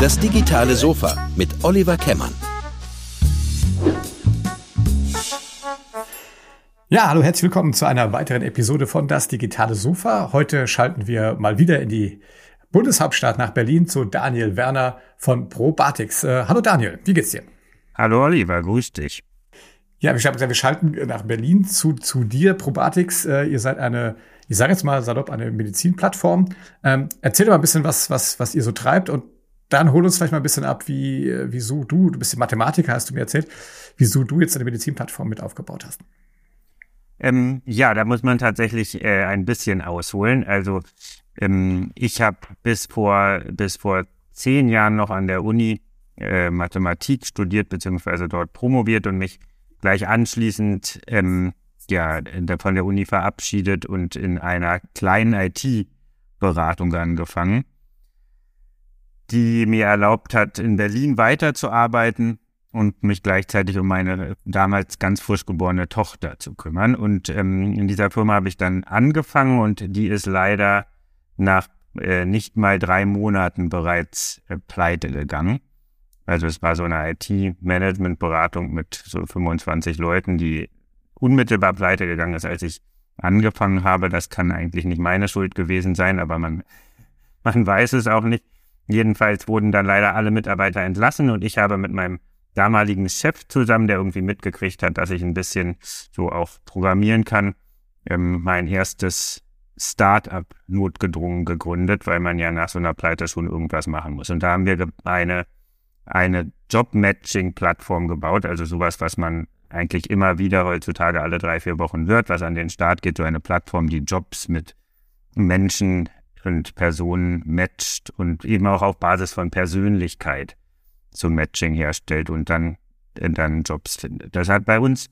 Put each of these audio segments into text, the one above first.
Das digitale Sofa mit Oliver Kemmern. Ja, hallo, herzlich willkommen zu einer weiteren Episode von Das digitale Sofa. Heute schalten wir mal wieder in die Bundeshauptstadt nach Berlin zu Daniel Werner von Probatix. Äh, hallo Daniel, wie geht's dir? Hallo Oliver, grüß dich. Ja, wir, wir schalten nach Berlin zu, zu dir, Probatix. Äh, ihr seid eine, ich sage jetzt mal salopp, eine Medizinplattform. Ähm, erzähl doch mal ein bisschen, was, was, was ihr so treibt und dann hol uns vielleicht mal ein bisschen ab, wie, wieso du, du bist Mathematiker, hast du mir erzählt, wieso du jetzt eine Medizinplattform mit aufgebaut hast. Ähm, ja, da muss man tatsächlich äh, ein bisschen ausholen. Also ähm, ich habe bis vor, bis vor zehn Jahren noch an der Uni äh, Mathematik studiert, beziehungsweise dort promoviert und mich gleich anschließend ähm, ja, von der Uni verabschiedet und in einer kleinen IT-Beratung angefangen, die mir erlaubt hat, in Berlin weiterzuarbeiten und mich gleichzeitig um meine damals ganz frisch geborene Tochter zu kümmern. Und ähm, in dieser Firma habe ich dann angefangen und die ist leider nach äh, nicht mal drei Monaten bereits äh, pleite gegangen. Also es war so eine IT-Management-Beratung mit so 25 Leuten, die unmittelbar pleite gegangen ist, als ich angefangen habe. Das kann eigentlich nicht meine Schuld gewesen sein, aber man, man weiß es auch nicht. Jedenfalls wurden dann leider alle Mitarbeiter entlassen und ich habe mit meinem damaligen Chef zusammen, der irgendwie mitgekriegt hat, dass ich ein bisschen so auch programmieren kann, ähm, mein erstes Start-up notgedrungen gegründet, weil man ja nach so einer Pleite schon irgendwas machen muss. Und da haben wir eine, eine Job-Matching-Plattform gebaut, also sowas, was man eigentlich immer wieder heutzutage alle drei, vier Wochen hört, was an den Start geht, so eine Plattform, die Jobs mit Menschen und Personen matcht und eben auch auf Basis von Persönlichkeit so Matching herstellt und dann, dann Jobs findet. Das hat bei uns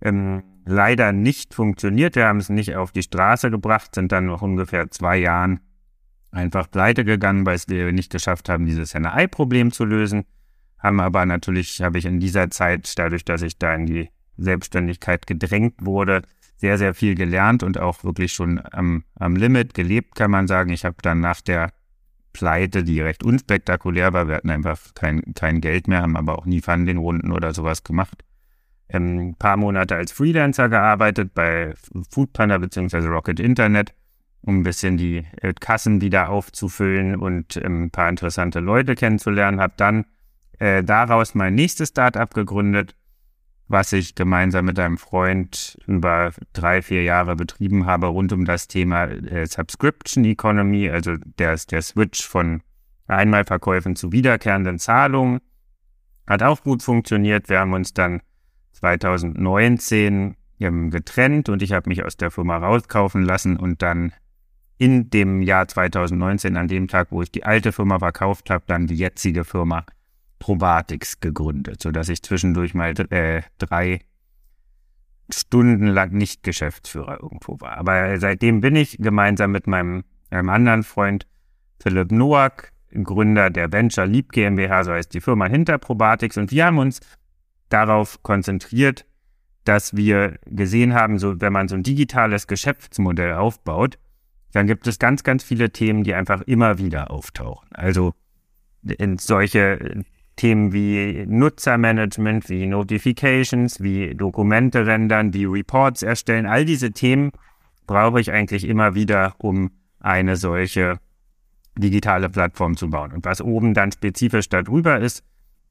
ähm, leider nicht funktioniert. Wir haben es nicht auf die Straße gebracht, sind dann noch ungefähr zwei Jahren einfach pleite gegangen, weil wir nicht geschafft haben, dieses NI-Problem zu lösen. Haben aber natürlich, habe ich in dieser Zeit, dadurch, dass ich da in die Selbstständigkeit gedrängt wurde, sehr, sehr viel gelernt und auch wirklich schon am, am Limit gelebt, kann man sagen. Ich habe dann nach der Pleite, die recht unspektakulär war. Wir hatten einfach kein, kein Geld mehr, haben aber auch nie Funding-Runden oder sowas gemacht. Ähm, ein paar Monate als Freelancer gearbeitet bei Foodpanda bzw. Rocket Internet, um ein bisschen die äh, Kassen wieder aufzufüllen und ähm, ein paar interessante Leute kennenzulernen. Habe dann äh, daraus mein nächstes Startup gegründet, was ich gemeinsam mit einem Freund über drei, vier Jahre betrieben habe, rund um das Thema äh, Subscription Economy, also der, der Switch von Einmalverkäufen zu wiederkehrenden Zahlungen. Hat auch gut funktioniert. Wir haben uns dann 2019 ähm, getrennt und ich habe mich aus der Firma rauskaufen lassen und dann in dem Jahr 2019, an dem Tag, wo ich die alte Firma verkauft habe, dann die jetzige Firma Probatix gegründet, sodass ich zwischendurch mal äh, drei Stunden lang nicht Geschäftsführer irgendwo war. Aber seitdem bin ich gemeinsam mit meinem einem anderen Freund Philipp Noack, Gründer der Venture Leap GmbH, so heißt die Firma hinter Probatix. Und wir haben uns darauf konzentriert, dass wir gesehen haben, so wenn man so ein digitales Geschäftsmodell aufbaut, dann gibt es ganz, ganz viele Themen, die einfach immer wieder auftauchen. Also in solche Themen wie Nutzermanagement, wie Notifications, wie Dokumente rendern, wie Reports erstellen, all diese Themen brauche ich eigentlich immer wieder, um eine solche digitale Plattform zu bauen. Und was oben dann spezifisch darüber ist,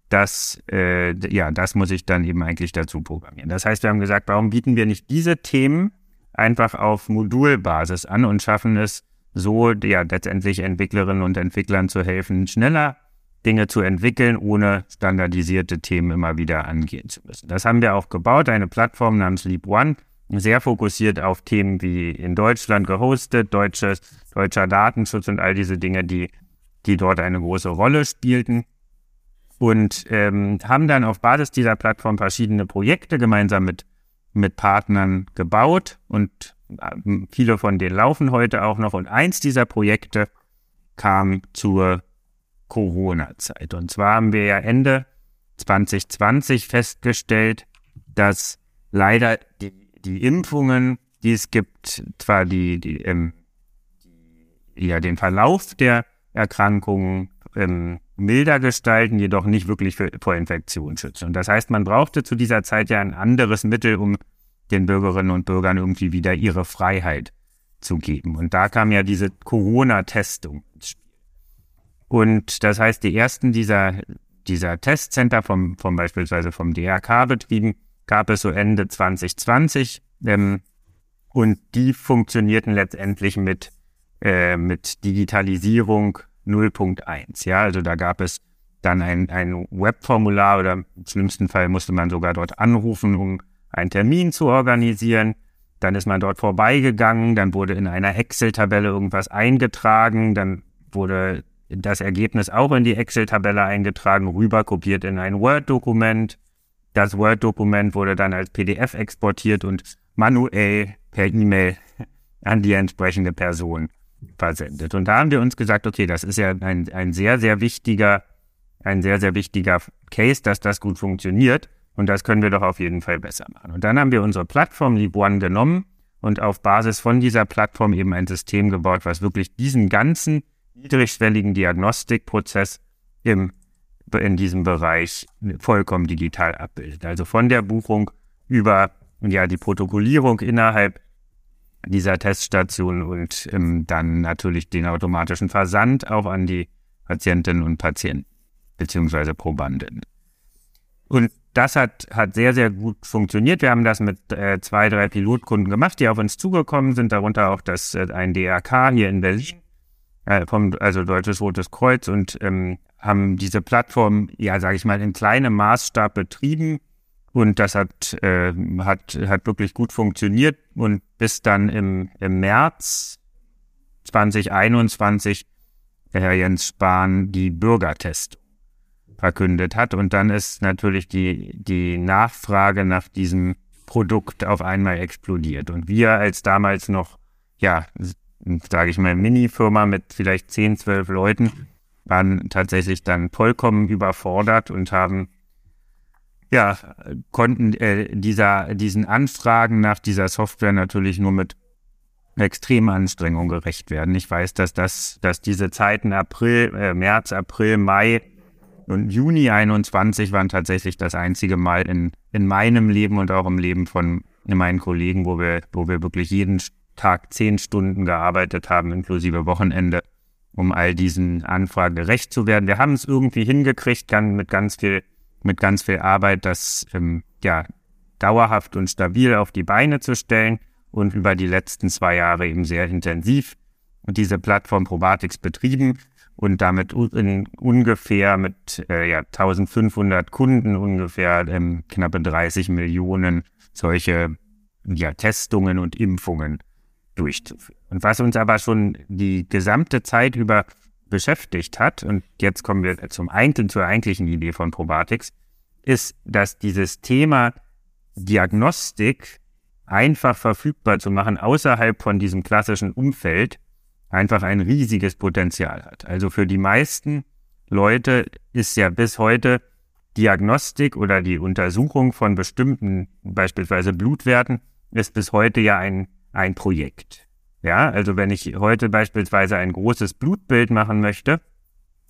das, äh, ja, das muss ich dann eben eigentlich dazu programmieren. Das heißt, wir haben gesagt, warum bieten wir nicht diese Themen einfach auf Modulbasis an und schaffen es so, ja, letztendlich Entwicklerinnen und Entwicklern zu helfen, schneller Dinge zu entwickeln, ohne standardisierte Themen immer wieder angehen zu müssen. Das haben wir auch gebaut, eine Plattform namens Leap One, sehr fokussiert auf Themen wie in Deutschland gehostet, deutsches, deutscher Datenschutz und all diese Dinge, die, die dort eine große Rolle spielten. Und ähm, haben dann auf Basis dieser Plattform verschiedene Projekte gemeinsam mit, mit Partnern gebaut und äh, viele von denen laufen heute auch noch. Und eins dieser Projekte kam zur Corona-Zeit. Und zwar haben wir ja Ende 2020 festgestellt, dass leider die, die Impfungen, die es gibt, zwar die, die, ähm, ja den Verlauf der Erkrankungen ähm, milder gestalten, jedoch nicht wirklich für, vor Infektion schützen. Und das heißt, man brauchte zu dieser Zeit ja ein anderes Mittel, um den Bürgerinnen und Bürgern irgendwie wieder ihre Freiheit zu geben. Und da kam ja diese Corona-Testung. Und das heißt, die ersten dieser, dieser Testcenter vom, vom beispielsweise vom DRK betrieben, gab es so Ende 2020. Ähm, und die funktionierten letztendlich mit, äh, mit Digitalisierung 0.1. Ja, also da gab es dann ein, ein Webformular oder im schlimmsten Fall musste man sogar dort anrufen, um einen Termin zu organisieren. Dann ist man dort vorbeigegangen, dann wurde in einer Excel-Tabelle irgendwas eingetragen, dann wurde das Ergebnis auch in die Excel-Tabelle eingetragen, rüber kopiert in ein Word-Dokument. Das Word-Dokument wurde dann als PDF exportiert und manuell per E-Mail an die entsprechende Person versendet. Und da haben wir uns gesagt, okay, das ist ja ein, ein sehr, sehr wichtiger, ein sehr, sehr wichtiger Case, dass das gut funktioniert. Und das können wir doch auf jeden Fall besser machen. Und dann haben wir unsere Plattform LeapOne genommen und auf Basis von dieser Plattform eben ein System gebaut, was wirklich diesen ganzen niedrigschwelligen Diagnostikprozess im, in diesem Bereich vollkommen digital abbildet. Also von der Buchung über ja, die Protokollierung innerhalb dieser Teststation und ähm, dann natürlich den automatischen Versand auch an die Patientinnen und Patienten beziehungsweise Probanden. Und das hat, hat sehr, sehr gut funktioniert. Wir haben das mit äh, zwei, drei Pilotkunden gemacht, die auf uns zugekommen sind, darunter auch das äh, ein DRK hier in Berlin, vom, also Deutsches Rotes Kreuz und ähm, haben diese Plattform, ja, sage ich mal, in kleinem Maßstab betrieben und das hat, äh, hat, hat wirklich gut funktioniert. Und bis dann im, im März 2021 der Herr Jens Spahn die Bürgertest verkündet hat. Und dann ist natürlich die, die Nachfrage nach diesem Produkt auf einmal explodiert. Und wir als damals noch, ja, sage ich mal, Mini-Firma mit vielleicht 10, 12 Leuten, waren tatsächlich dann vollkommen überfordert und haben ja, konnten äh, dieser, diesen Anfragen nach dieser Software natürlich nur mit extremen Anstrengungen gerecht werden. Ich weiß, dass das, dass diese Zeiten April, äh, März, April, Mai und Juni 21 waren tatsächlich das einzige Mal in, in meinem Leben und auch im Leben von meinen Kollegen, wo wir, wo wir wirklich jeden Tag zehn Stunden gearbeitet haben, inklusive Wochenende, um all diesen Anfragen gerecht zu werden. Wir haben es irgendwie hingekriegt, kann mit ganz viel mit ganz viel Arbeit, das ähm, ja dauerhaft und stabil auf die Beine zu stellen und über die letzten zwei Jahre eben sehr intensiv diese Plattform Probatics betrieben und damit in ungefähr mit äh, ja, 1500 Kunden ungefähr ähm, knappe 30 Millionen solche ja, Testungen und Impfungen durchzuführen. Und was uns aber schon die gesamte Zeit über beschäftigt hat, und jetzt kommen wir zum eigentlichen, zur eigentlichen Idee von Probatics, ist, dass dieses Thema Diagnostik einfach verfügbar zu machen, außerhalb von diesem klassischen Umfeld, einfach ein riesiges Potenzial hat. Also für die meisten Leute ist ja bis heute Diagnostik oder die Untersuchung von bestimmten, beispielsweise Blutwerten, ist bis heute ja ein, ein Projekt. Ja, also wenn ich heute beispielsweise ein großes Blutbild machen möchte,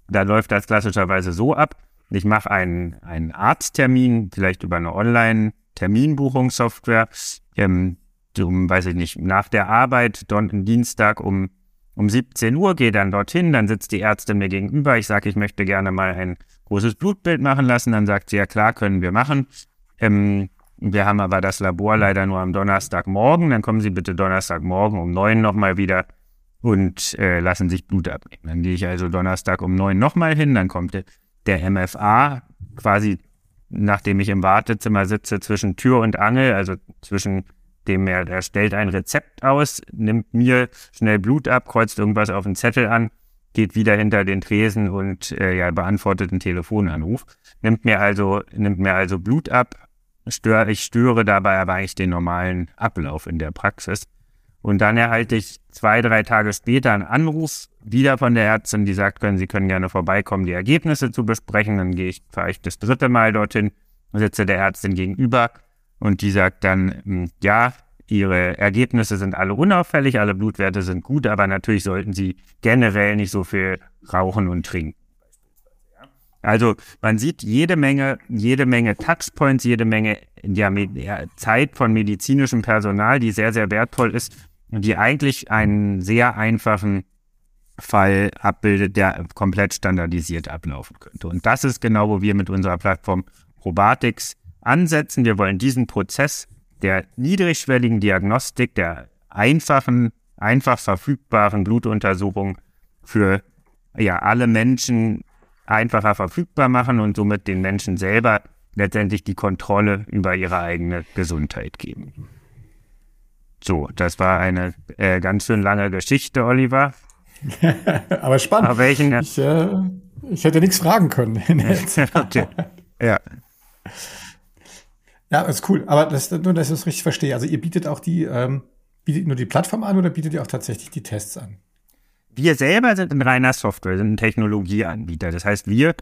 da läuft das klassischerweise so ab. Ich mache einen, einen Arzttermin, vielleicht über eine Online-Terminbuchungssoftware, ähm, um, weiß ich nicht, nach der Arbeit, Don Dienstag um, um 17 Uhr, gehe dann dorthin, dann sitzt die Ärztin mir gegenüber, ich sage, ich möchte gerne mal ein großes Blutbild machen lassen, dann sagt sie, ja klar, können wir machen. Ähm, wir haben aber das Labor leider nur am Donnerstagmorgen. Dann kommen Sie bitte Donnerstagmorgen um neun nochmal wieder und äh, lassen sich Blut abnehmen. Dann gehe ich also Donnerstag um neun nochmal hin. Dann kommt der MFA quasi, nachdem ich im Wartezimmer sitze, zwischen Tür und Angel, also zwischen dem er, er stellt ein Rezept aus, nimmt mir schnell Blut ab, kreuzt irgendwas auf den Zettel an, geht wieder hinter den Tresen und äh, ja, beantwortet einen Telefonanruf. Nimmt mir also, nimmt mir also Blut ab, störe, ich störe dabei aber eigentlich den normalen Ablauf in der Praxis. Und dann erhalte ich zwei, drei Tage später einen Anruf wieder von der Ärztin, die sagt, können Sie können gerne vorbeikommen, die Ergebnisse zu besprechen. Dann gehe ich vielleicht das dritte Mal dorthin, sitze der Ärztin gegenüber und die sagt dann, hm, ja, ihre Ergebnisse sind alle unauffällig, alle Blutwerte sind gut, aber natürlich sollten sie generell nicht so viel rauchen und trinken. Also man sieht jede Menge, jede Menge Touchpoints, jede Menge ja, Zeit von medizinischem Personal, die sehr, sehr wertvoll ist und die eigentlich einen sehr einfachen Fall abbildet, der komplett standardisiert ablaufen könnte. Und das ist genau, wo wir mit unserer Plattform Probatics ansetzen. Wir wollen diesen Prozess der niedrigschwelligen Diagnostik, der einfachen, einfach verfügbaren Blutuntersuchung für ja, alle Menschen einfacher verfügbar machen und somit den Menschen selber letztendlich die Kontrolle über ihre eigene Gesundheit geben. So, das war eine äh, ganz schön lange Geschichte, Oliver. Aber spannend. Aber welchen, ich, äh, ich hätte nichts fragen können. okay. Ja. Ja, ist cool. Aber das, nur, dass ich das richtig verstehe. Also ihr bietet auch die, ähm, bietet nur die Plattform an oder bietet ihr auch tatsächlich die Tests an? Wir selber sind ein reiner Software, sind ein Technologieanbieter. Das heißt, wir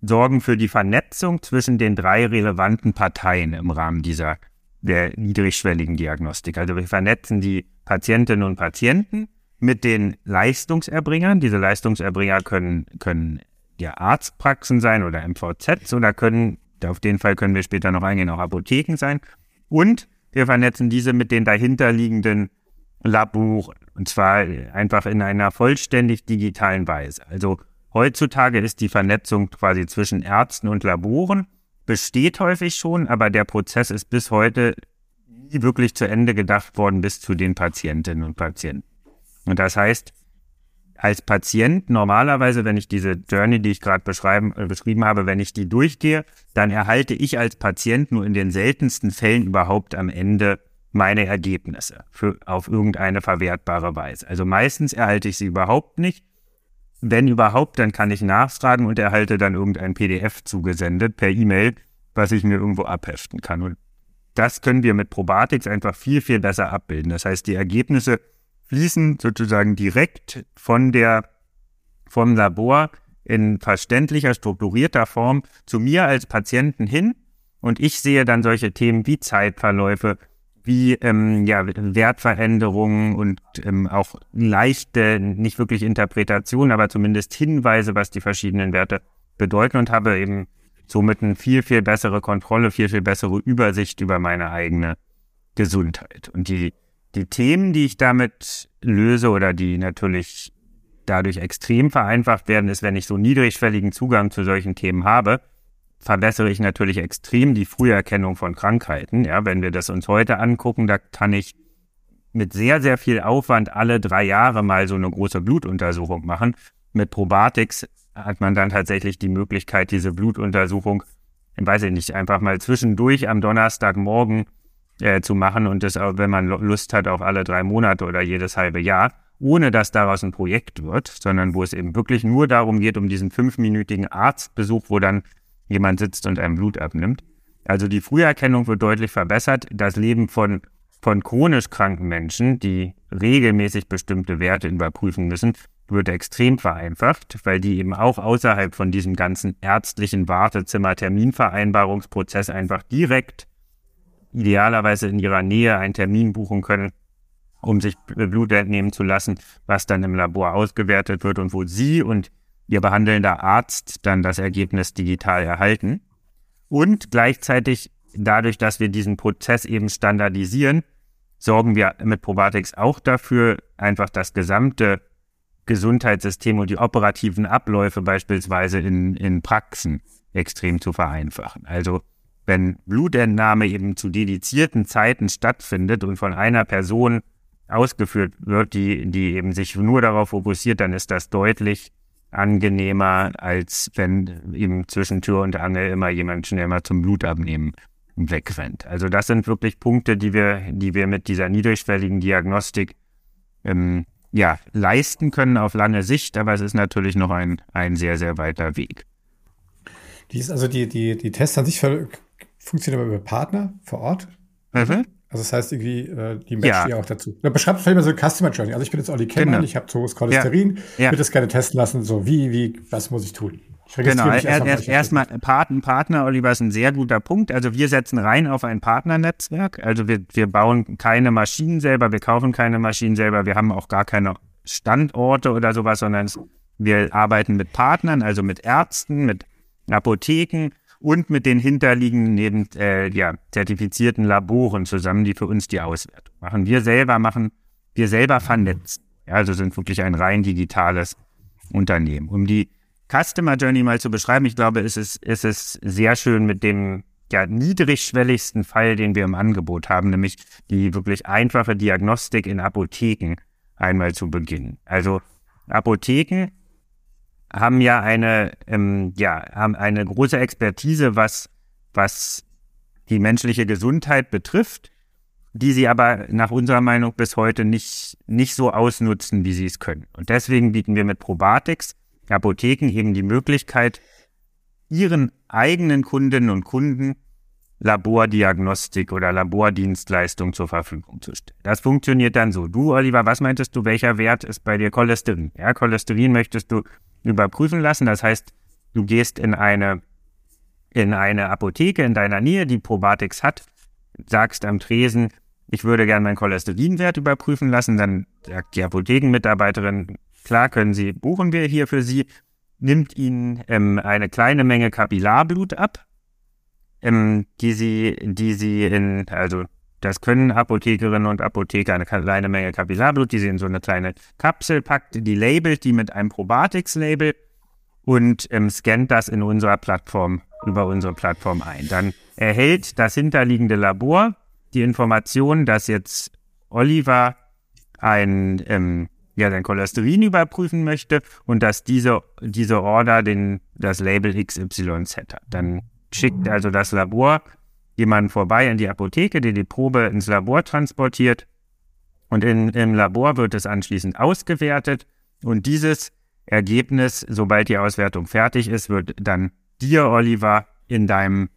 sorgen für die Vernetzung zwischen den drei relevanten Parteien im Rahmen dieser der niedrigschwelligen Diagnostik. Also wir vernetzen die Patientinnen und Patienten mit den Leistungserbringern. Diese Leistungserbringer können, können ja Arztpraxen sein oder MVZs oder können, auf den Fall können wir später noch eingehen, auch Apotheken sein. Und wir vernetzen diese mit den dahinterliegenden Laboren. Und zwar einfach in einer vollständig digitalen Weise. Also heutzutage ist die Vernetzung quasi zwischen Ärzten und Laboren, besteht häufig schon, aber der Prozess ist bis heute nie wirklich zu Ende gedacht worden bis zu den Patientinnen und Patienten. Und das heißt, als Patient normalerweise, wenn ich diese Journey, die ich gerade äh, beschrieben habe, wenn ich die durchgehe, dann erhalte ich als Patient nur in den seltensten Fällen überhaupt am Ende meine Ergebnisse für, auf irgendeine verwertbare Weise. Also meistens erhalte ich sie überhaupt nicht. Wenn überhaupt, dann kann ich nachfragen und erhalte dann irgendein PDF zugesendet per E-Mail, was ich mir irgendwo abheften kann. Und das können wir mit Probatics einfach viel, viel besser abbilden. Das heißt, die Ergebnisse fließen sozusagen direkt von der, vom Labor in verständlicher, strukturierter Form zu mir als Patienten hin und ich sehe dann solche Themen wie Zeitverläufe, wie ähm, ja, Wertveränderungen und ähm, auch leichte, nicht wirklich Interpretationen, aber zumindest Hinweise, was die verschiedenen Werte bedeuten und habe eben somit eine viel, viel bessere Kontrolle, viel, viel bessere Übersicht über meine eigene Gesundheit. Und die, die Themen, die ich damit löse oder die natürlich dadurch extrem vereinfacht werden, ist, wenn ich so niedrigschwelligen Zugang zu solchen Themen habe, verbessere ich natürlich extrem die Früherkennung von Krankheiten. Ja, wenn wir das uns heute angucken, da kann ich mit sehr, sehr viel Aufwand alle drei Jahre mal so eine große Blutuntersuchung machen. Mit Probatics hat man dann tatsächlich die Möglichkeit, diese Blutuntersuchung, weiß ich nicht, einfach mal zwischendurch am Donnerstagmorgen äh, zu machen und das, auch, wenn man Lust hat, auf alle drei Monate oder jedes halbe Jahr, ohne dass daraus ein Projekt wird, sondern wo es eben wirklich nur darum geht, um diesen fünfminütigen Arztbesuch, wo dann jemand sitzt und einem Blut abnimmt. Also die Früherkennung wird deutlich verbessert. Das Leben von, von chronisch kranken Menschen, die regelmäßig bestimmte Werte überprüfen müssen, wird extrem vereinfacht, weil die eben auch außerhalb von diesem ganzen ärztlichen Wartezimmer-Terminvereinbarungsprozess einfach direkt idealerweise in ihrer Nähe einen Termin buchen können, um sich Blut entnehmen zu lassen, was dann im Labor ausgewertet wird und wo sie und ihr behandelnder Arzt dann das Ergebnis digital erhalten. Und gleichzeitig dadurch, dass wir diesen Prozess eben standardisieren, sorgen wir mit Probatics auch dafür, einfach das gesamte Gesundheitssystem und die operativen Abläufe beispielsweise in, in Praxen extrem zu vereinfachen. Also wenn Blutentnahme eben zu dedizierten Zeiten stattfindet und von einer Person ausgeführt wird, die, die eben sich nur darauf fokussiert, dann ist das deutlich angenehmer, als wenn eben zwischen Tür und Angel immer jemand schnell mal zum Blutabnehmen wegrennt. Also das sind wirklich Punkte, die wir, die wir mit dieser niedrigschwelligen Diagnostik ähm, ja, leisten können auf lange Sicht, aber es ist natürlich noch ein, ein sehr, sehr weiter Weg. Die ist also die, die, die Tests an sich funktionieren über Partner vor Ort. Mhm. Also das heißt irgendwie, äh, die matchen ja. ja auch dazu. Da beschreibt vielleicht mal so eine Customer Also ich bin jetzt Olli Kemmer, genau. ich habe zu hohes Cholesterin, ja. ja. würde das gerne testen lassen. So, wie, wie, was muss ich tun? Genau, erstmal erst, erst Partner, Partner, Oliver, ist ein sehr guter Punkt. Also wir setzen rein auf ein Partnernetzwerk. Also wir, wir bauen keine Maschinen selber, wir kaufen keine Maschinen selber, wir haben auch gar keine Standorte oder sowas, sondern wir arbeiten mit Partnern, also mit Ärzten, mit Apotheken und mit den hinterliegenden neben äh, ja, zertifizierten Laboren zusammen, die für uns die Auswertung machen. Wir selber machen, wir selber vernetzen. Ja, also sind wirklich ein rein digitales Unternehmen. Um die Customer Journey mal zu beschreiben, ich glaube, es ist, es ist sehr schön mit dem ja, niedrigschwelligsten Fall, den wir im Angebot haben, nämlich die wirklich einfache Diagnostik in Apotheken einmal zu beginnen. Also Apotheken haben ja eine, ähm, ja, haben eine große Expertise, was, was die menschliche Gesundheit betrifft, die sie aber nach unserer Meinung bis heute nicht, nicht so ausnutzen, wie sie es können. Und deswegen bieten wir mit Probatics Apotheken eben die Möglichkeit, ihren eigenen Kundinnen und Kunden Labordiagnostik oder Labordienstleistung zur Verfügung zu stellen. Das funktioniert dann so. Du, Oliver, was meintest du, welcher Wert ist bei dir Cholesterin? Ja, Cholesterin möchtest du überprüfen lassen. Das heißt, du gehst in eine, in eine Apotheke in deiner Nähe, die Probatics hat, sagst am Tresen, ich würde gerne meinen Cholesterinwert überprüfen lassen. Dann sagt die Apothekenmitarbeiterin, klar können Sie, buchen wir hier für Sie, nimmt Ihnen ähm, eine kleine Menge Kapillarblut ab, ähm, die Sie, die Sie in, also das können Apothekerinnen und Apotheker eine kleine Menge Kapillarblut, die sie in so eine kleine Kapsel packt, die labelt die mit einem Probatics-Label und ähm, scannt das in unserer Plattform, über unsere Plattform ein. Dann erhält das hinterliegende Labor die Information, dass jetzt Oliver ein, ähm, ja, sein Cholesterin überprüfen möchte und dass diese, diese Order den, das Label XYZ hat. Dann schickt also das Labor jemanden vorbei in die Apotheke, der die Probe ins Labor transportiert und in, im Labor wird es anschließend ausgewertet und dieses Ergebnis, sobald die Auswertung fertig ist, wird dann dir, Oliver, in deinem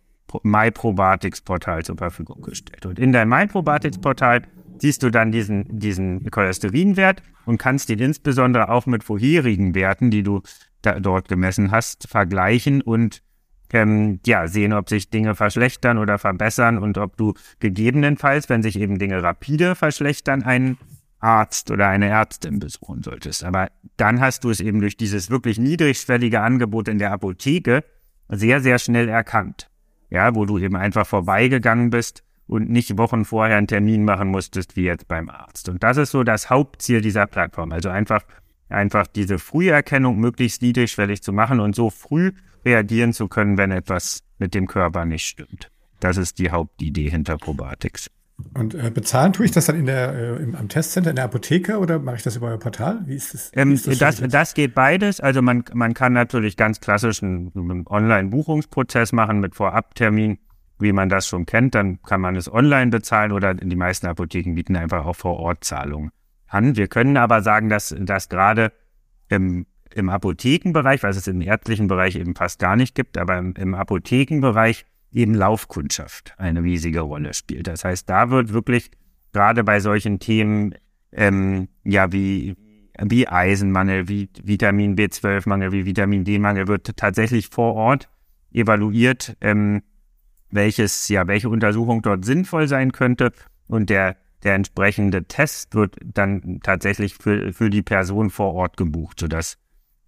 MyProbatics-Portal zur Verfügung gestellt. Und in deinem MyProbatics-Portal siehst du dann diesen, diesen Cholesterinwert und kannst ihn insbesondere auch mit vorherigen Werten, die du dort gemessen hast, vergleichen und ähm, ja, sehen, ob sich Dinge verschlechtern oder verbessern und ob du gegebenenfalls, wenn sich eben Dinge rapide verschlechtern, einen Arzt oder eine Ärztin besuchen solltest. Aber dann hast du es eben durch dieses wirklich niedrigschwellige Angebot in der Apotheke sehr, sehr schnell erkannt. Ja, wo du eben einfach vorbeigegangen bist und nicht Wochen vorher einen Termin machen musstest, wie jetzt beim Arzt. Und das ist so das Hauptziel dieser Plattform. Also einfach, einfach diese Früherkennung möglichst niedrigschwellig zu machen und so früh reagieren zu können, wenn etwas mit dem Körper nicht stimmt. Das ist die Hauptidee hinter Probatics. Und äh, bezahlen tue ich das dann in der, äh, im, am Testcenter, in der Apotheke oder mache ich das über euer Portal? Wie ist das? Ähm, ist das, das, das, geht beides. Also man, man kann natürlich ganz klassisch einen, einen Online-Buchungsprozess machen mit Vorabtermin, wie man das schon kennt. Dann kann man es online bezahlen oder die meisten Apotheken bieten einfach auch Vor-Ort-Zahlungen an. Wir können aber sagen, dass, dass gerade im im Apothekenbereich, was es im ärztlichen Bereich eben fast gar nicht gibt, aber im, im Apothekenbereich eben Laufkundschaft eine riesige Rolle spielt. Das heißt, da wird wirklich gerade bei solchen Themen, ähm, ja, wie, wie Eisenmangel, wie Vitamin B12-Mangel, wie Vitamin D-Mangel, wird tatsächlich vor Ort evaluiert, ähm, welches, ja, welche Untersuchung dort sinnvoll sein könnte. Und der, der entsprechende Test wird dann tatsächlich für, für die Person vor Ort gebucht, sodass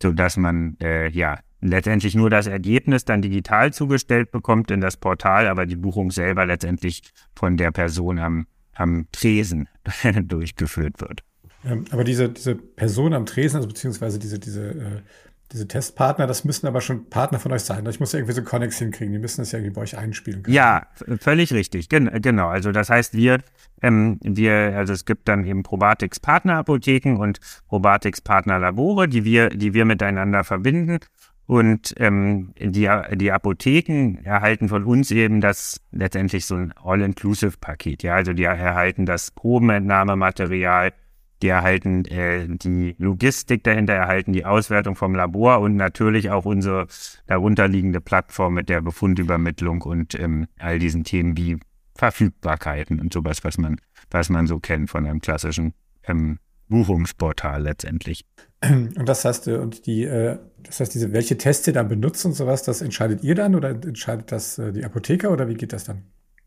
so dass man äh, ja letztendlich nur das Ergebnis dann digital zugestellt bekommt in das Portal, aber die Buchung selber letztendlich von der Person am, am Tresen durchgeführt wird. Ähm, aber diese, diese Person am Tresen, also beziehungsweise diese, diese äh, diese Testpartner, das müssen aber schon Partner von euch sein. Ich muss irgendwie so Connex hinkriegen. Die müssen das ja irgendwie bei euch einspielen können. Ja, völlig richtig. Gen genau. Also das heißt, wir, ähm, wir, also es gibt dann eben Probatics Partnerapotheken und Probatics Partnerlabore, die wir, die wir miteinander verbinden. Und ähm, die, die Apotheken erhalten von uns eben das letztendlich so ein All-Inclusive-Paket. Ja, also die erhalten das Probenentnahmematerial, die erhalten äh, die Logistik dahinter, erhalten die Auswertung vom Labor und natürlich auch unsere darunterliegende Plattform mit der Befundübermittlung und ähm, all diesen Themen wie Verfügbarkeiten und sowas, was man, was man so kennt von einem klassischen ähm, Buchungsportal letztendlich. Und das heißt, äh, und die, äh, das heißt, diese, welche Tests ihr dann benutzt und sowas, das entscheidet ihr dann oder entscheidet das äh, die Apotheker oder wie geht das dann?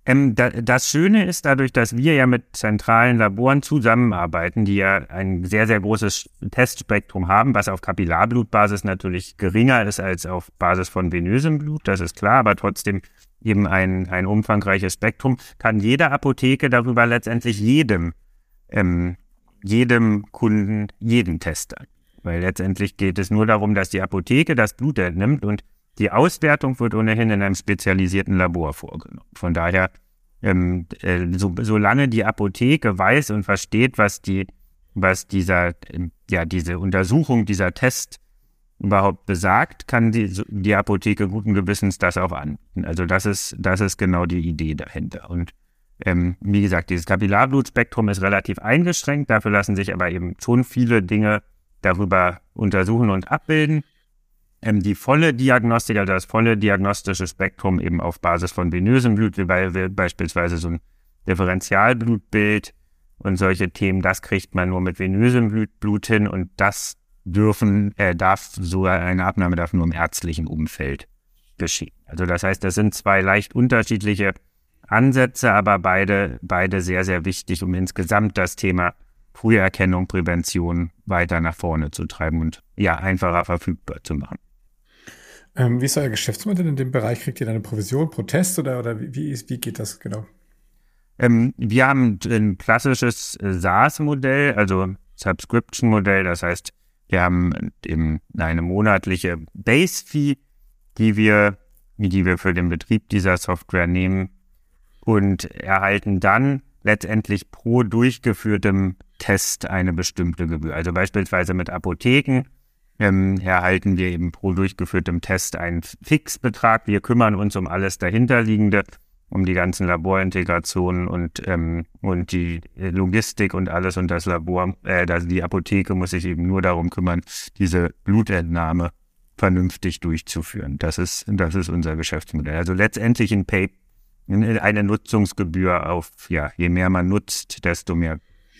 Ähm, da, das Schöne ist dadurch, dass wir ja mit zentralen Laboren zusammenarbeiten, die ja ein sehr, sehr großes Testspektrum haben, was auf Kapillarblutbasis natürlich geringer ist als auf Basis von venösem Blut, das ist klar, aber trotzdem eben ein, ein umfangreiches Spektrum, kann jede Apotheke darüber letztendlich jedem, ähm, jedem Kunden jeden testen. Weil letztendlich geht es nur darum, dass die Apotheke das Blut entnimmt und die Auswertung wird ohnehin in einem spezialisierten Labor vorgenommen. Von daher, ähm, äh, so, solange die Apotheke weiß und versteht, was die, was dieser, äh, ja, diese Untersuchung, dieser Test überhaupt besagt, kann die, die Apotheke guten Gewissens das auch anbieten. Also das ist, das ist genau die Idee dahinter. Und ähm, wie gesagt, dieses Kapillarblutspektrum ist relativ eingeschränkt, dafür lassen sich aber eben schon viele Dinge darüber untersuchen und abbilden ähm, die volle Diagnostik, also das volle diagnostische Spektrum eben auf Basis von venösem Blut, wie bei, beispielsweise so ein Differentialblutbild und solche Themen, das kriegt man nur mit venösem Blut, Blut hin und das dürfen, äh, darf so eine Abnahme darf nur im ärztlichen Umfeld geschehen. Also das heißt, das sind zwei leicht unterschiedliche Ansätze, aber beide, beide sehr, sehr wichtig, um insgesamt das Thema Früherkennung, Prävention weiter nach vorne zu treiben und ja, einfacher verfügbar zu machen. Ähm, wie ist euer Geschäftsmodell in dem Bereich? Kriegt ihr dann eine Provision Protest oder, oder wie, ist, wie geht das genau? Ähm, wir haben ein klassisches äh, SaaS-Modell, also Subscription-Modell. Das heißt, wir haben eben eine monatliche Base-Fee, die wir, die wir für den Betrieb dieser Software nehmen und erhalten dann letztendlich pro durchgeführtem Test eine bestimmte Gebühr. Also beispielsweise mit Apotheken ähm, erhalten wir eben pro durchgeführtem Test einen Fixbetrag. Wir kümmern uns um alles dahinterliegende, um die ganzen Laborintegrationen und, ähm, und die Logistik und alles und das Labor, äh, also die Apotheke muss sich eben nur darum kümmern, diese Blutentnahme vernünftig durchzuführen. Das ist, das ist unser Geschäftsmodell. Also letztendlich ein Pay, eine Nutzungsgebühr auf, ja, je mehr man nutzt, desto mehr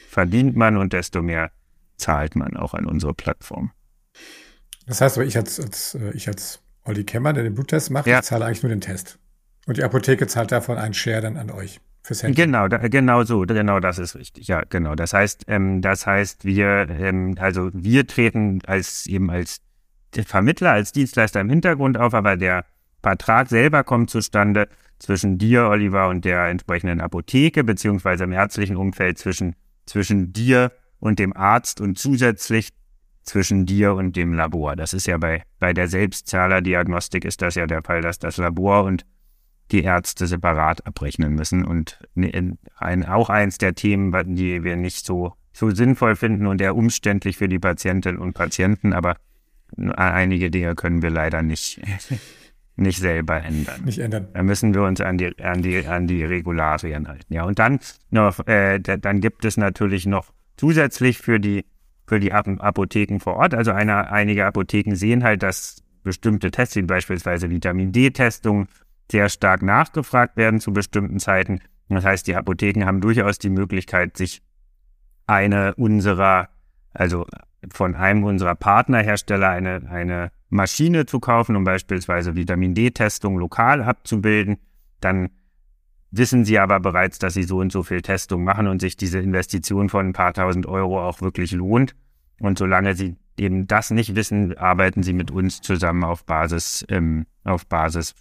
verdient man und desto mehr zahlt man auch an unsere Plattform. Das heißt aber, ich als, als, äh, ich als Olli Kemmer, der den Bluttest macht, ja. ich zahle eigentlich nur den Test. Und die Apotheke zahlt davon einen Share dann an euch fürs Handy. Genau, da, genau so, genau das ist richtig. Ja, genau. Das heißt, ähm, das heißt, wir, ähm, also wir treten als eben als Vermittler, als Dienstleister im Hintergrund auf, aber der Vertrag selber kommt zustande zwischen dir, Oliver, und der entsprechenden Apotheke, beziehungsweise im ärztlichen Umfeld zwischen, zwischen dir und dem Arzt und zusätzlich zwischen dir und dem Labor. Das ist ja bei, bei der Selbstzahlerdiagnostik ist das ja der Fall, dass das Labor und die Ärzte separat abrechnen müssen. Und ein, auch eins der Themen, die wir nicht so, so sinnvoll finden und eher umständlich für die Patientinnen und Patienten, aber einige Dinge können wir leider nicht, nicht selber ändern. Nicht ändern. Da müssen wir uns an die, an die, an die Regularien halten. Ja, und dann noch, äh, dann gibt es natürlich noch zusätzlich für die für die Apotheken vor Ort. Also eine, einige Apotheken sehen halt, dass bestimmte Tests, wie beispielsweise Vitamin D-Testungen, sehr stark nachgefragt werden zu bestimmten Zeiten. Das heißt, die Apotheken haben durchaus die Möglichkeit, sich eine unserer, also von einem unserer Partnerhersteller eine, eine Maschine zu kaufen, um beispielsweise Vitamin D-Testung lokal abzubilden. Dann wissen sie aber bereits, dass sie so und so viel Testung machen und sich diese Investition von ein paar tausend Euro auch wirklich lohnt. Und solange sie eben das nicht wissen, arbeiten sie mit uns zusammen auf Basis, ähm, auf Basis,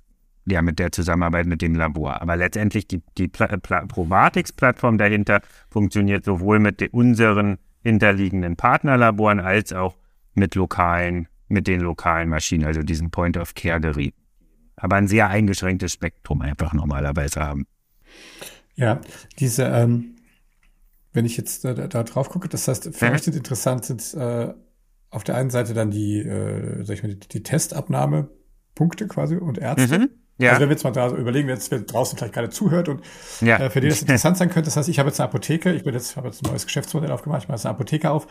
ja, mit der Zusammenarbeit mit dem Labor. Aber letztendlich die, die Provatix-Plattform dahinter funktioniert sowohl mit unseren hinterliegenden Partnerlaboren als auch mit lokalen, mit den lokalen Maschinen, also diesen Point-of-Care-Geräten. Aber ein sehr eingeschränktes Spektrum einfach normalerweise haben. Ja, diese, ähm, wenn ich jetzt da, da drauf gucke, das heißt, für euch sind interessant sind äh, auf der einen Seite dann die, äh, sag ich mal, die, die Testabnahmepunkte quasi und Ärzte. Mhm. Ja. Also wenn wir jetzt mal da so überlegen, wer jetzt draußen vielleicht gerade zuhört und ja. äh, für den das interessant sein könnte, das heißt, ich habe jetzt eine Apotheke, ich bin jetzt, habe jetzt ein neues Geschäftsmodell aufgemacht, ich mache jetzt eine Apotheke auf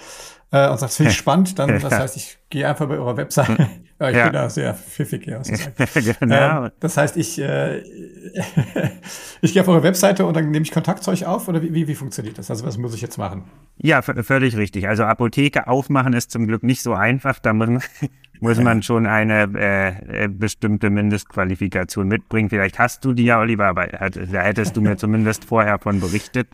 äh, und sagt, finde ich spannend, dann, das heißt, ich gehe einfach bei eurer Website. Ja, ich ja. bin da sehr pfiffig, ja, genau. Ähm, das heißt, ich, äh, ich gehe auf eure Webseite und dann nehme ich Kontakt zu euch auf oder wie, wie, wie funktioniert das? Also was muss ich jetzt machen? Ja, völlig richtig. Also Apotheke aufmachen ist zum Glück nicht so einfach. Da muss, muss man schon eine äh, äh, bestimmte Mindestqualifikation mitbringen. Vielleicht hast du die ja, Oliver, aber da hättest du mir zumindest vorher von berichtet.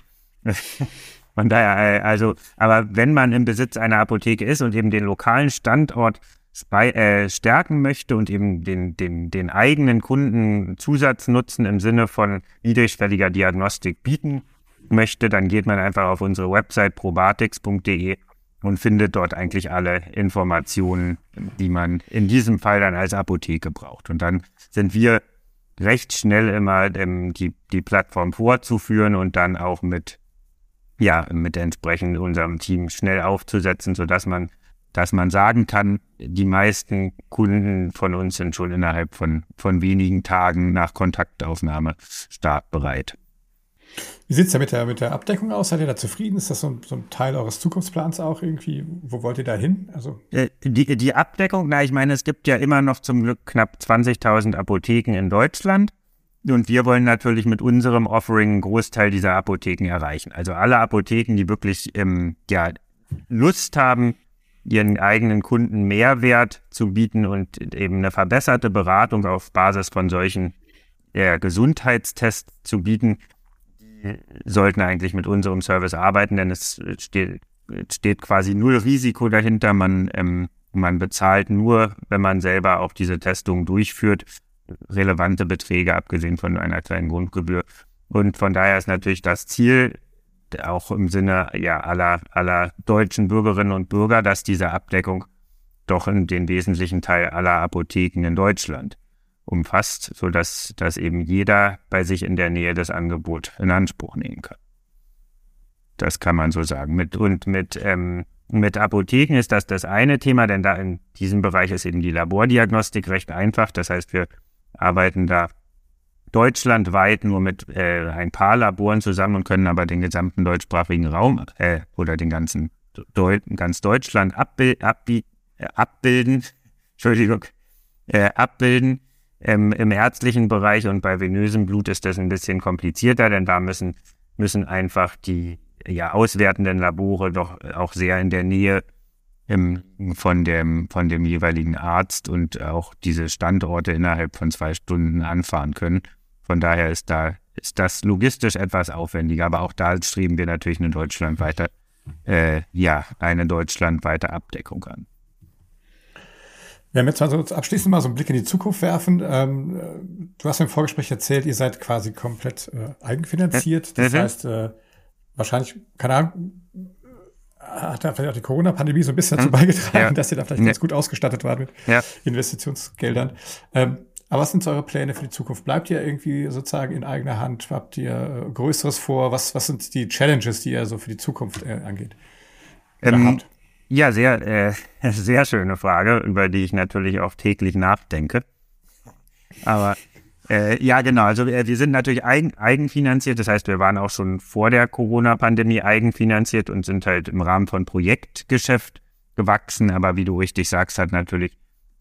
Von daher, äh, also, aber wenn man im Besitz einer Apotheke ist und eben den lokalen Standort äh, stärken möchte und eben den, den, den eigenen Kunden Zusatznutzen im Sinne von niedrigschwelliger Diagnostik bieten möchte, dann geht man einfach auf unsere Website probatix.de und findet dort eigentlich alle Informationen, die man in diesem Fall dann als Apotheke braucht. Und dann sind wir recht schnell immer ähm, die, die Plattform vorzuführen und dann auch mit ja, mit entsprechend unserem Team schnell aufzusetzen, sodass man, dass man sagen kann, die meisten Kunden von uns sind schon innerhalb von, von wenigen Tagen nach Kontaktaufnahme startbereit. Wie sieht es da mit der, mit der Abdeckung aus? Seid ihr da zufrieden? Ist das so ein, so ein Teil eures Zukunftsplans auch irgendwie? Wo wollt ihr da hin? Also äh, die, die Abdeckung, na, ich meine, es gibt ja immer noch zum Glück knapp 20.000 Apotheken in Deutschland. Und wir wollen natürlich mit unserem Offering einen Großteil dieser Apotheken erreichen. Also alle Apotheken, die wirklich ähm, ja, Lust haben, ihren eigenen Kunden Mehrwert zu bieten und eben eine verbesserte Beratung auf Basis von solchen ja, Gesundheitstests zu bieten, sollten eigentlich mit unserem Service arbeiten, denn es steht, steht quasi null Risiko dahinter. Man, ähm, man bezahlt nur, wenn man selber auch diese Testung durchführt relevante Beträge, abgesehen von einer kleinen Grundgebühr. Und von daher ist natürlich das Ziel, auch im Sinne ja, aller, aller deutschen Bürgerinnen und Bürger, dass diese Abdeckung doch in den wesentlichen Teil aller Apotheken in Deutschland umfasst, sodass dass eben jeder bei sich in der Nähe das Angebot in Anspruch nehmen kann. Das kann man so sagen. Mit, und mit, ähm, mit Apotheken ist das das eine Thema, denn da in diesem Bereich ist eben die Labordiagnostik recht einfach. Das heißt, wir arbeiten da deutschlandweit nur mit äh, ein paar Laboren zusammen und können aber den gesamten deutschsprachigen Raum äh, oder den ganzen Deu ganz Deutschland abbild, abbi äh, abbilden. Entschuldigung, äh, abbilden. Ähm, Im ärztlichen Bereich und bei venösem Blut ist das ein bisschen komplizierter, denn da müssen, müssen einfach die ja, auswertenden Labore doch auch sehr in der Nähe im, von, dem, von dem jeweiligen Arzt und auch diese Standorte innerhalb von zwei Stunden anfahren können. Von daher ist da ist das logistisch etwas aufwendiger, aber auch da streben wir natürlich eine deutschlandweite, äh, ja, eine deutschlandweite Abdeckung an. Wenn wir jetzt also abschließend mal so einen Blick in die Zukunft werfen, ähm, du hast im Vorgespräch erzählt, ihr seid quasi komplett äh, eigenfinanziert. Das mhm. heißt, äh, wahrscheinlich, keine Ahnung, hat da vielleicht auch die Corona-Pandemie so ein bisschen dazu hm. beigetragen, ja. dass ihr da vielleicht ja. ganz gut ausgestattet wart mit ja. Investitionsgeldern. Ähm, aber was sind so eure Pläne für die Zukunft? Bleibt ihr irgendwie sozusagen in eigener Hand? Habt ihr äh, Größeres vor? Was, was sind die Challenges, die ihr so für die Zukunft äh, angeht? Ähm, ja, sehr, äh, sehr schöne Frage, über die ich natürlich auch täglich nachdenke. Aber äh, ja, genau. Also wir, wir sind natürlich eigen, eigenfinanziert. Das heißt, wir waren auch schon vor der Corona-Pandemie eigenfinanziert und sind halt im Rahmen von Projektgeschäft gewachsen. Aber wie du richtig sagst, hat natürlich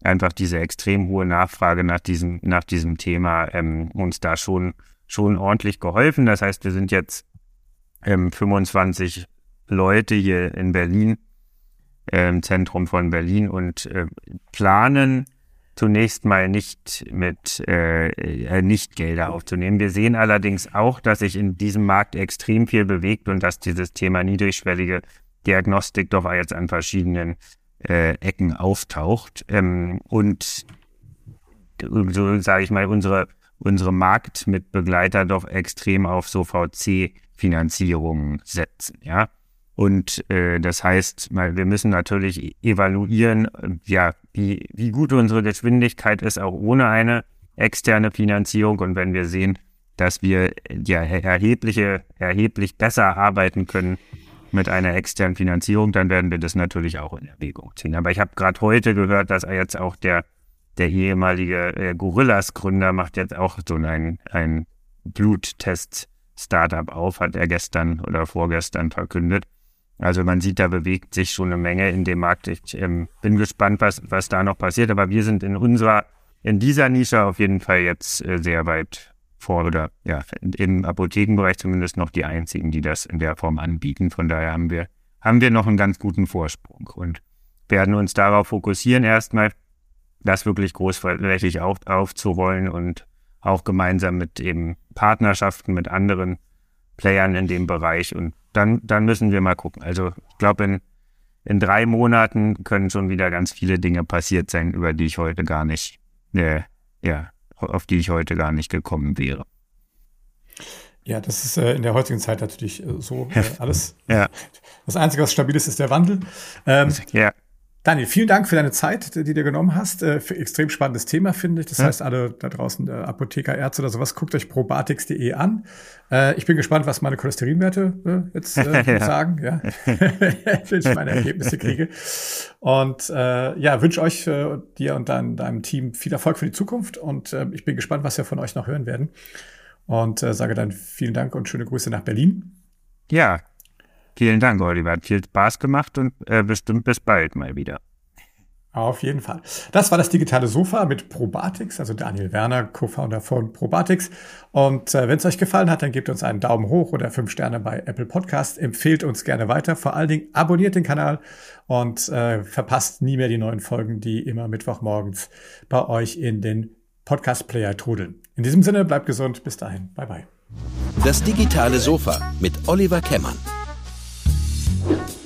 einfach diese extrem hohe Nachfrage nach diesem, nach diesem Thema ähm, uns da schon, schon ordentlich geholfen. Das heißt, wir sind jetzt ähm, 25 Leute hier in Berlin, äh, im Zentrum von Berlin und äh, planen zunächst mal nicht mit äh, äh, nicht Gelder aufzunehmen. Wir sehen allerdings auch, dass sich in diesem Markt extrem viel bewegt und dass dieses Thema niedrigschwellige Diagnostik doch jetzt an verschiedenen äh, Ecken auftaucht. Ähm, und so sage ich mal, unsere, unsere Marktmitbegleiter doch extrem auf so VC-Finanzierungen setzen. Ja. Und äh, das heißt, wir müssen natürlich evaluieren, ja, wie, wie gut unsere Geschwindigkeit ist, auch ohne eine externe Finanzierung. Und wenn wir sehen, dass wir ja erhebliche, erheblich besser arbeiten können mit einer externen Finanzierung, dann werden wir das natürlich auch in Erwägung ziehen. Aber ich habe gerade heute gehört, dass jetzt auch der, der ehemalige äh, Gorillas-Gründer macht jetzt auch so ein, ein Bluttest-Startup auf, hat er gestern oder vorgestern verkündet. Also man sieht, da bewegt sich schon eine Menge in dem Markt. Ich ähm, bin gespannt, was, was da noch passiert. Aber wir sind in unserer, in dieser Nische auf jeden Fall jetzt äh, sehr weit vor oder ja, im Apothekenbereich zumindest noch die einzigen, die das in der Form anbieten. Von daher haben wir, haben wir noch einen ganz guten Vorsprung und werden uns darauf fokussieren, erstmal das wirklich großflächig auf, aufzurollen und auch gemeinsam mit eben Partnerschaften mit anderen Playern in dem Bereich. Und dann, dann müssen wir mal gucken. Also ich glaube, in, in drei Monaten können schon wieder ganz viele Dinge passiert sein, über die ich heute gar nicht, äh, ja, auf die ich heute gar nicht gekommen wäre. Ja, das ist äh, in der heutigen Zeit natürlich äh, so äh, alles. ja. Das Einzige, was stabil ist, ist der Wandel. Ähm, ja. Daniel, vielen Dank für deine Zeit, die du dir genommen hast. Äh, für extrem spannendes Thema, finde ich. Das ja. heißt, alle da draußen, äh, Apotheker, Ärzte oder sowas, guckt euch probatix.de an. Äh, ich bin gespannt, was meine Cholesterinwerte äh, jetzt ja. sagen, ja. Wenn ich meine Ergebnisse kriege. Und ja, wünsche euch, dir und dein, deinem Team viel Erfolg für die Zukunft. Und ich bin gespannt, was wir von euch noch hören werden. Und sage dann vielen Dank und schöne Grüße nach Berlin. Ja, Vielen Dank, Oliver. Hat viel Spaß gemacht und äh, bestimmt bis bald mal wieder. Auf jeden Fall. Das war das digitale Sofa mit Probatix, also Daniel Werner, Co-Founder von Probatix. Und äh, wenn es euch gefallen hat, dann gebt uns einen Daumen hoch oder fünf Sterne bei Apple Podcast. Empfehlt uns gerne weiter. Vor allen Dingen abonniert den Kanal und äh, verpasst nie mehr die neuen Folgen, die immer Mittwochmorgens bei euch in den Podcast-Player trudeln. In diesem Sinne, bleibt gesund. Bis dahin. Bye bye. Das digitale Sofa mit Oliver Kemmern. Thank you.